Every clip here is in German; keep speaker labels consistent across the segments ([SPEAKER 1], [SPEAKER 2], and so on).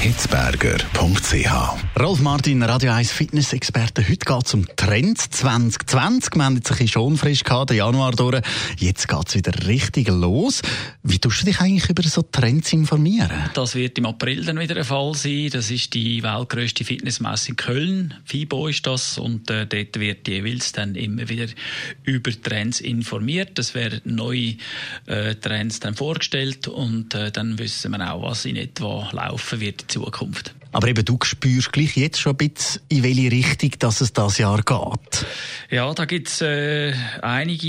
[SPEAKER 1] hitzberger.ch.
[SPEAKER 2] Rolf Martin, Radio 1 Fitness-Experte. Heute geht es um Trends 2020. Wir haben jetzt ein bisschen schon frisch gehabt, den Januar durch. Jetzt geht es wieder richtig los. Wie tust du dich eigentlich über so Trends informieren?
[SPEAKER 3] Das wird im April dann wieder der Fall sein. Das ist die weltgrößte Fitnessmesse in Köln. FIBO ist das. Und äh, dort wird jeweils dann immer wieder über Trends informiert. Es werden neue äh, Trends dann vorgestellt und äh, dann wissen wir auch, was in etwa laufen wird Zukunft.
[SPEAKER 2] Aber eben, du spürst gleich jetzt schon ein bisschen, in welche Richtung dass es das Jahr geht.
[SPEAKER 3] Ja, da gibt es äh, einige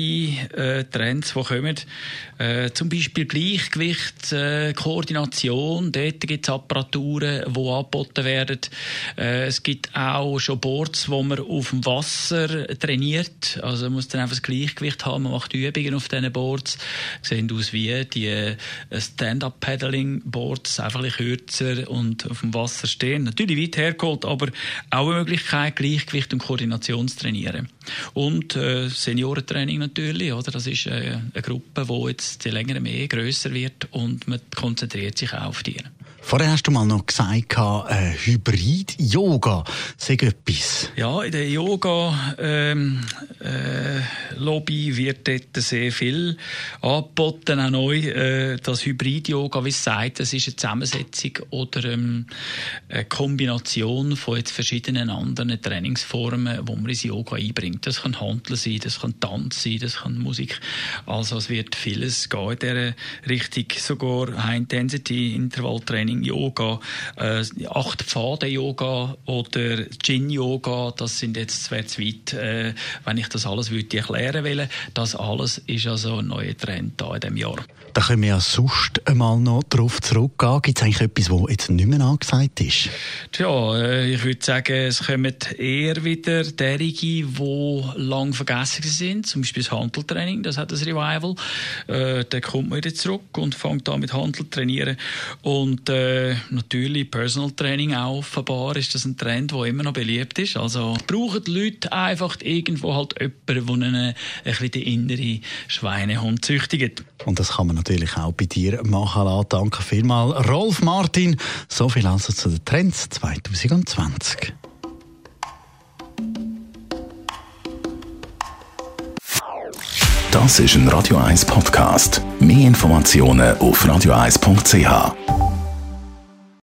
[SPEAKER 3] äh, Trends, die kommen. Äh, zum Beispiel Gleichgewicht, äh, Koordination. Dort gibt es Apparaturen, die angeboten werden. Äh, es gibt auch schon Boards, wo man auf dem Wasser trainiert. Also man muss dann einfach das Gleichgewicht haben. Man macht Übungen auf diesen Boards. Sehen aus wie die äh, Stand-Up-Paddling-Boards, einfach ein kürzer und auf dem Wasser stehen. Natürlich weit hergeholt, aber auch eine Möglichkeit, Gleichgewicht und Koordination zu trainieren. Und äh, Seniorentraining natürlich, oder? Das ist äh, eine Gruppe, die jetzt je länger mehr grösser wird und man konzentriert sich auch auf die.
[SPEAKER 2] Vorher hast du mal noch gesagt, äh, Hybrid-Yoga sei etwas.
[SPEAKER 3] Ja, in der Yoga-Lobby ähm, äh, wird dort sehr viel angeboten, auch neu. Äh, das Hybrid-Yoga, wie es sagt, das ist eine Zusammensetzung oder ähm, eine Kombination von jetzt verschiedenen anderen Trainingsformen, wo man ins Yoga einbringt. Das kann Handeln sein, das kann Tanz sein, das kann Musik. Also es wird vieles gehen in dieser Richtung, sogar High-Intensity-Intervalltraining Yoga, äh, acht Pfade Yoga oder Jin Yoga, das sind jetzt zwei zu weit, äh, wenn ich das alles würde erklären will. Das alles ist also ein neuer Trend da in diesem Jahr.
[SPEAKER 2] Da können wir ja sonst einmal noch darauf zurückgehen. Gibt es eigentlich etwas, was jetzt nicht mehr angesagt ist?
[SPEAKER 3] Tja, äh, ich würde sagen, es kommen eher wieder derige, die lang vergessen sind. Zum Beispiel das Handeltraining, das hat ein Revival. Äh, da kommt man wieder zurück und fängt an mit Handel trainieren. Und äh, natürlich Personal Training auch offenbar ist das ein Trend, der immer noch beliebt ist. Also brauchen die Leute einfach irgendwo halt jemanden, der ihnen bisschen die innere Schweinehund züchtigt.
[SPEAKER 2] Und das kann man natürlich auch bei dir machen lassen. Danke vielmals, Rolf Martin. So viel also zu den Trends 2020.
[SPEAKER 1] Das ist ein Radio 1 Podcast. Mehr Informationen auf radio1.ch.